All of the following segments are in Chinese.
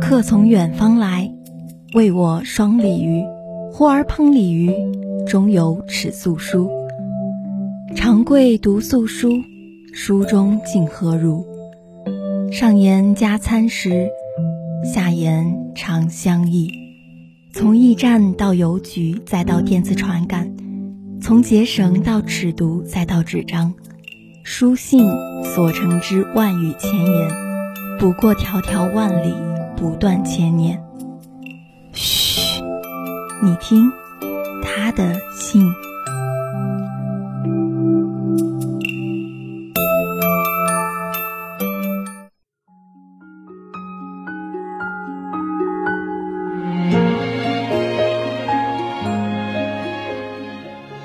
客从远方来，为我双鲤鱼。忽而烹鲤鱼，中有尺素书。长贵读素书，书中竟何如？上言加餐食，下言长相忆。从驿站到邮局，再到电子传感；从结绳到尺牍，再到纸张。书信所成之万语千言，不过迢迢万里，不断千年。嘘。你听，他的信。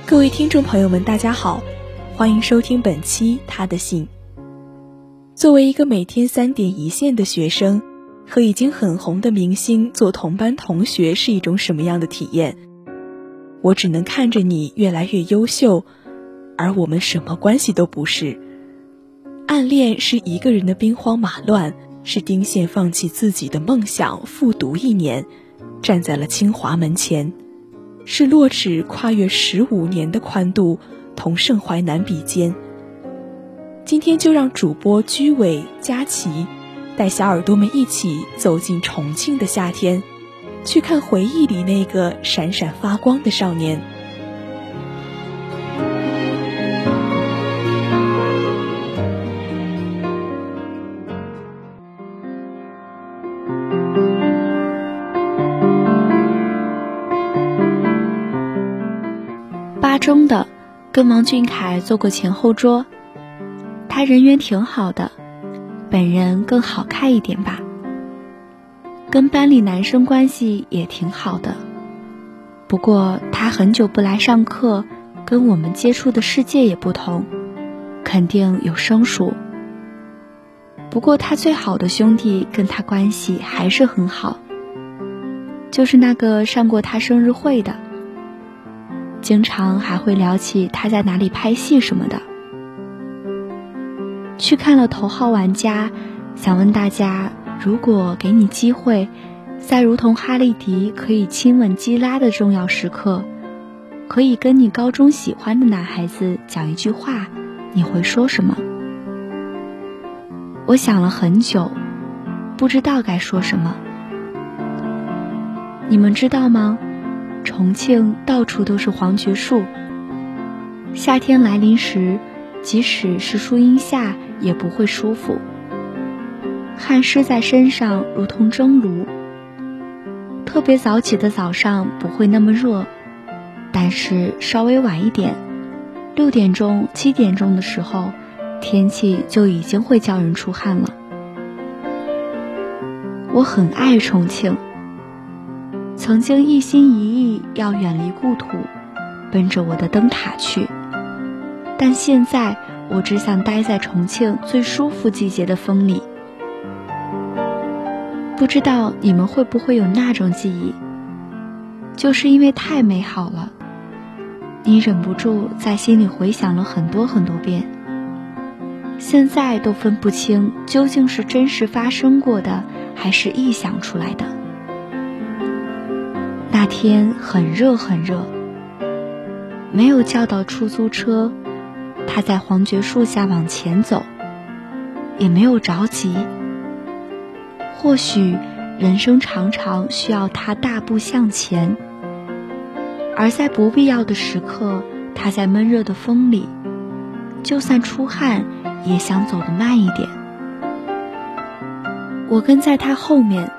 各位听众朋友们，大家好，欢迎收听本期《他的信》。作为一个每天三点一线的学生。和已经很红的明星做同班同学是一种什么样的体验？我只能看着你越来越优秀，而我们什么关系都不是。暗恋是一个人的兵荒马乱，是丁宪放弃自己的梦想复读一年，站在了清华门前，是洛枳跨越十五年的宽度同盛淮南比肩。今天就让主播居伟、佳琪。带小耳朵们一起走进重庆的夏天，去看回忆里那个闪闪发光的少年。八中的，跟王俊凯坐过前后桌，他人缘挺好的。本人更好看一点吧，跟班里男生关系也挺好的。不过他很久不来上课，跟我们接触的世界也不同，肯定有生疏。不过他最好的兄弟跟他关系还是很好，就是那个上过他生日会的，经常还会聊起他在哪里拍戏什么的。去看了《头号玩家》，想问大家：如果给你机会，在如同哈利迪可以亲吻基拉的重要时刻，可以跟你高中喜欢的男孩子讲一句话，你会说什么？我想了很久，不知道该说什么。你们知道吗？重庆到处都是黄桷树，夏天来临时，即使是树荫下。也不会舒服，汗湿在身上如同蒸炉。特别早起的早上不会那么热，但是稍微晚一点，六点钟、七点钟的时候，天气就已经会叫人出汗了。我很爱重庆，曾经一心一意要远离故土，奔着我的灯塔去，但现在。我只想待在重庆最舒服季节的风里。不知道你们会不会有那种记忆，就是因为太美好了，你忍不住在心里回想了很多很多遍。现在都分不清究竟是真实发生过的，还是臆想出来的。那天很热很热，没有叫到出租车。他在黄桷树下往前走，也没有着急。或许人生常常需要他大步向前，而在不必要的时刻，他在闷热的风里，就算出汗也想走得慢一点。我跟在他后面，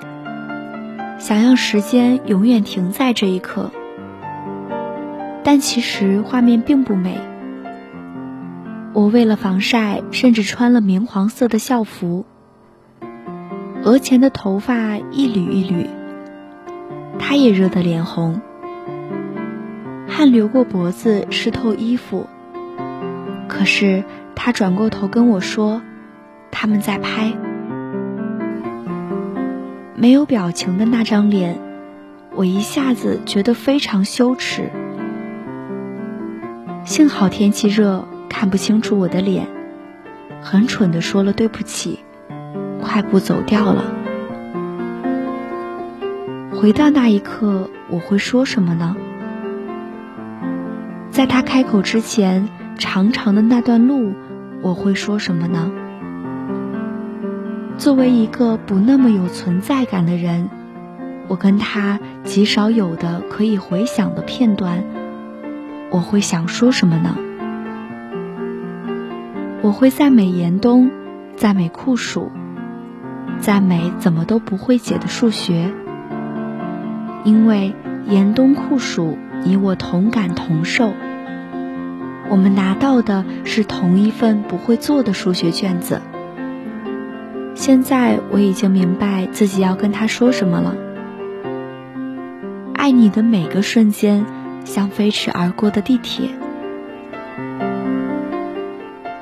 想让时间永远停在这一刻，但其实画面并不美。我为了防晒，甚至穿了明黄色的校服，额前的头发一缕一缕。他也热得脸红，汗流过脖子，湿透衣服。可是他转过头跟我说：“他们在拍。”没有表情的那张脸，我一下子觉得非常羞耻。幸好天气热。看不清楚我的脸，很蠢的说了对不起，快步走掉了。回到那一刻，我会说什么呢？在他开口之前，长长的那段路，我会说什么呢？作为一个不那么有存在感的人，我跟他极少有的可以回想的片段，我会想说什么呢？我会赞美严冬，赞美酷暑，赞美怎么都不会解的数学。因为严冬酷暑，你我同感同受。我们拿到的是同一份不会做的数学卷子。现在我已经明白自己要跟他说什么了。爱你的每个瞬间，像飞驰而过的地铁。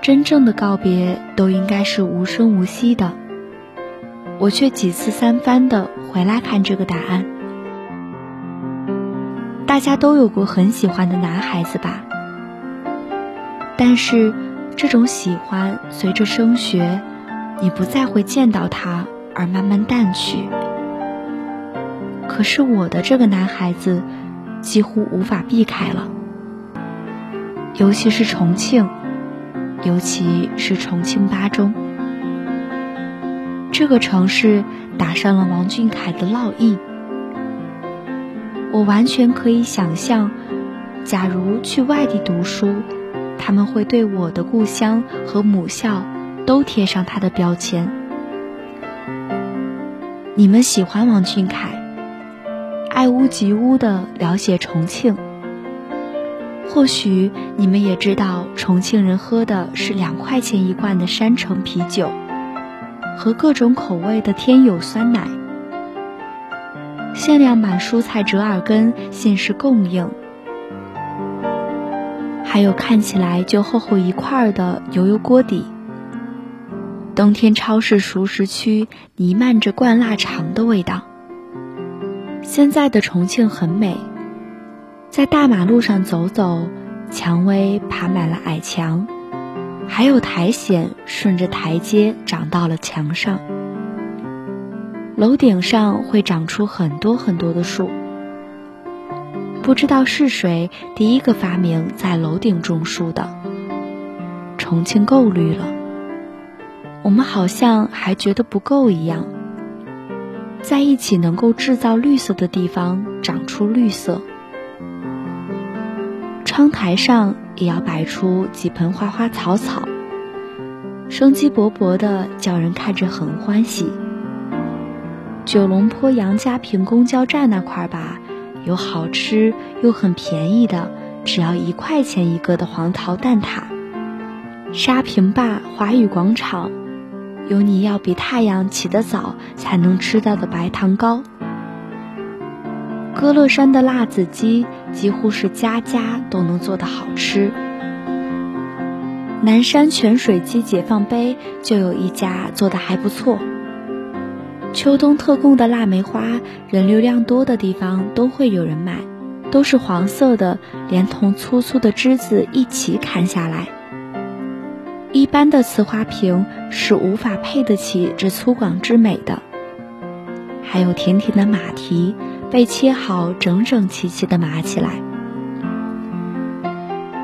真正的告别都应该是无声无息的，我却几次三番的回来看这个答案。大家都有过很喜欢的男孩子吧？但是，这种喜欢随着升学，你不再会见到他而慢慢淡去。可是我的这个男孩子，几乎无法避开了，尤其是重庆。尤其是重庆八中，这个城市打上了王俊凯的烙印。我完全可以想象，假如去外地读书，他们会对我的故乡和母校都贴上他的标签。你们喜欢王俊凯，爱屋及乌的了解重庆。或许你们也知道，重庆人喝的是两块钱一罐的山城啤酒，和各种口味的天友酸奶，限量版蔬菜折耳根限时供应，还有看起来就厚厚一块的油油锅底。冬天超市熟食区弥漫着灌腊肠的味道。现在的重庆很美。在大马路上走走，蔷薇爬满了矮墙，还有苔藓顺着台阶长到了墙上。楼顶上会长出很多很多的树。不知道是谁第一个发明在楼顶种树的。重庆够绿了，我们好像还觉得不够一样。在一起能够制造绿色的地方长出绿色。窗台上也要摆出几盆花花草草，生机勃勃的，叫人看着很欢喜。九龙坡杨家坪公交站那块儿吧，有好吃又很便宜的，只要一块钱一个的黄桃蛋挞。沙坪坝华宇广场，有你要比太阳起得早才能吃到的白糖糕。歌乐山的辣子鸡几乎是家家都能做的好吃。南山泉水鸡解放碑就有一家做的还不错。秋冬特供的腊梅花，人流量多的地方都会有人买，都是黄色的，连同粗粗的枝子一起砍下来。一般的瓷花瓶是无法配得起这粗犷之美的。还有甜甜的马蹄。被切好，整整齐齐的码起来。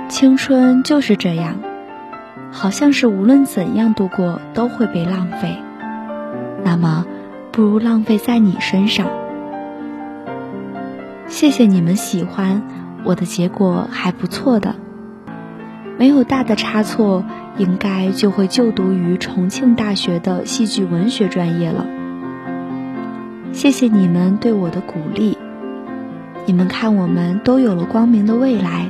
青春就是这样，好像是无论怎样度过都会被浪费。那么，不如浪费在你身上。谢谢你们喜欢我的结果还不错的，没有大的差错，应该就会就读于重庆大学的戏剧文学专业了。谢谢你们对我的鼓励。你们看，我们都有了光明的未来，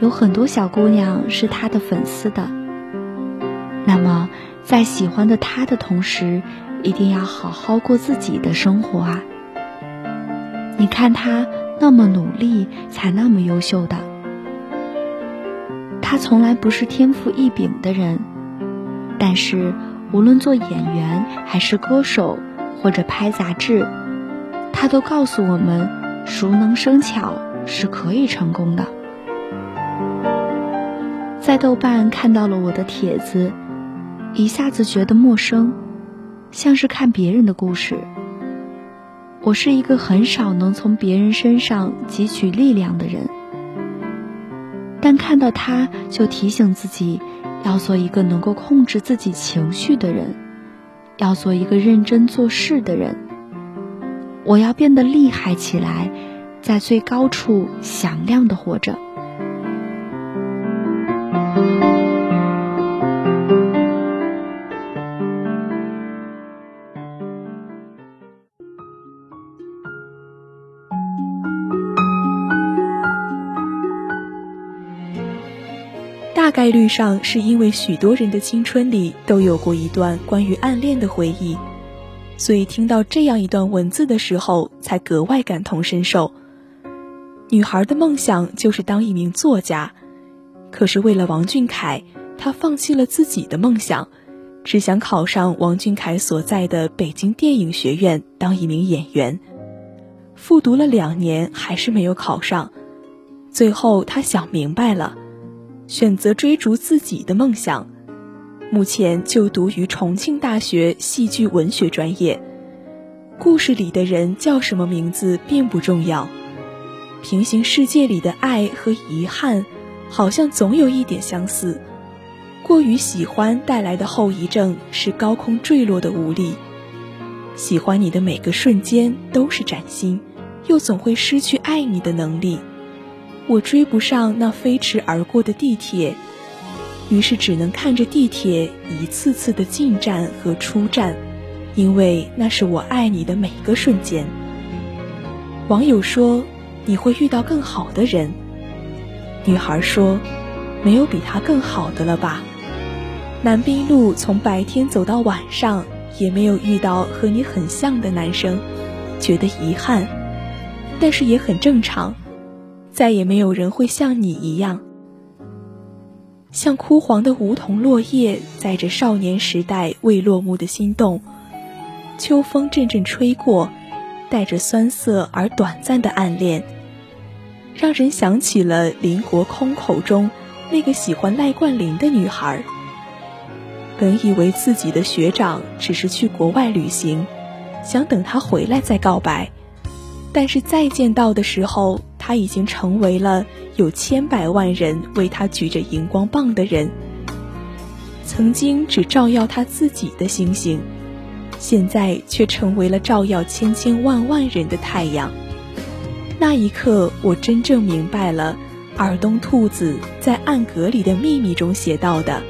有很多小姑娘是他的粉丝的。那么，在喜欢的他的同时，一定要好好过自己的生活啊！你看他那么努力，才那么优秀的。他从来不是天赋异禀的人，但是无论做演员还是歌手。或者拍杂志，他都告诉我们，熟能生巧是可以成功的。在豆瓣看到了我的帖子，一下子觉得陌生，像是看别人的故事。我是一个很少能从别人身上汲取力量的人，但看到他就提醒自己，要做一个能够控制自己情绪的人，要做一个认真做事的人。我要变得厉害起来，在最高处响亮的活着。概率上是因为许多人的青春里都有过一段关于暗恋的回忆，所以听到这样一段文字的时候，才格外感同身受。女孩的梦想就是当一名作家，可是为了王俊凯，她放弃了自己的梦想，只想考上王俊凯所在的北京电影学院当一名演员。复读了两年，还是没有考上，最后她想明白了。选择追逐自己的梦想，目前就读于重庆大学戏剧文学专业。故事里的人叫什么名字并不重要，平行世界里的爱和遗憾，好像总有一点相似。过于喜欢带来的后遗症是高空坠落的无力。喜欢你的每个瞬间都是崭新，又总会失去爱你的能力。我追不上那飞驰而过的地铁，于是只能看着地铁一次次的进站和出站，因为那是我爱你的每个瞬间。网友说你会遇到更好的人，女孩说没有比他更好的了吧。南滨路从白天走到晚上，也没有遇到和你很像的男生，觉得遗憾，但是也很正常。再也没有人会像你一样，像枯黄的梧桐落叶，载着少年时代未落幕的心动。秋风阵阵吹过，带着酸涩而短暂的暗恋，让人想起了林国空口中那个喜欢赖冠霖的女孩。本以为自己的学长只是去国外旅行，想等他回来再告白，但是再见到的时候。他已经成为了有千百万人为他举着荧光棒的人。曾经只照耀他自己的星星，现在却成为了照耀千千万万人的太阳。那一刻，我真正明白了尔东兔子在《暗格里的秘密》中写到的：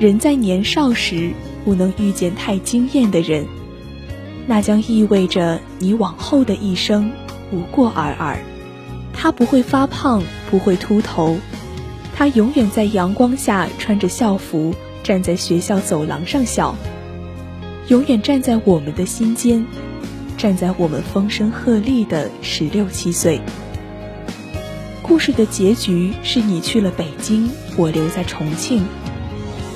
人在年少时不能遇见太惊艳的人，那将意味着你往后的一生不过尔尔。他不会发胖，不会秃头，他永远在阳光下穿着校服站在学校走廊上笑，永远站在我们的心间，站在我们风声鹤唳的十六七岁。故事的结局是你去了北京，我留在重庆，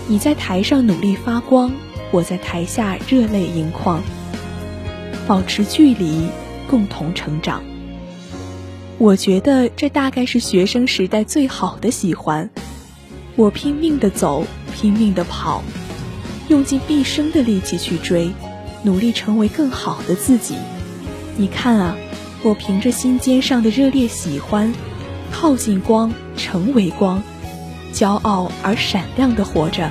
你在台上努力发光，我在台下热泪盈眶，保持距离，共同成长。我觉得这大概是学生时代最好的喜欢。我拼命的走，拼命的跑，用尽毕生的力气去追，努力成为更好的自己。你看啊，我凭着心尖上的热烈喜欢，靠近光，成为光，骄傲而闪亮的活着。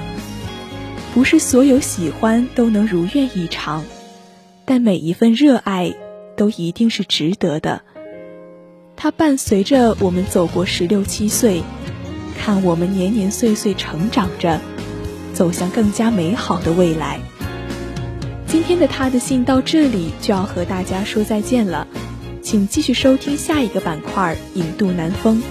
不是所有喜欢都能如愿以偿，但每一份热爱都一定是值得的。它伴随着我们走过十六七岁，看我们年年岁岁成长着，走向更加美好的未来。今天的他的信到这里就要和大家说再见了，请继续收听下一个板块《引渡南风》。